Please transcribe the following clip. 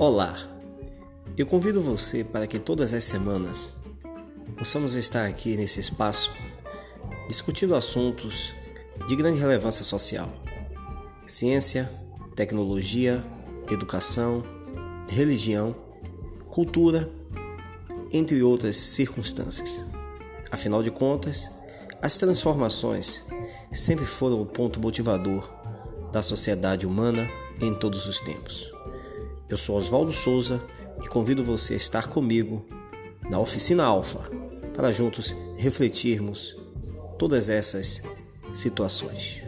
Olá! Eu convido você para que todas as semanas possamos estar aqui nesse espaço discutindo assuntos de grande relevância social: ciência, tecnologia, educação, religião, cultura, entre outras circunstâncias. Afinal de contas, as transformações sempre foram o ponto motivador da sociedade humana em todos os tempos. Eu sou Oswaldo Souza e convido você a estar comigo na Oficina Alfa para juntos refletirmos todas essas situações.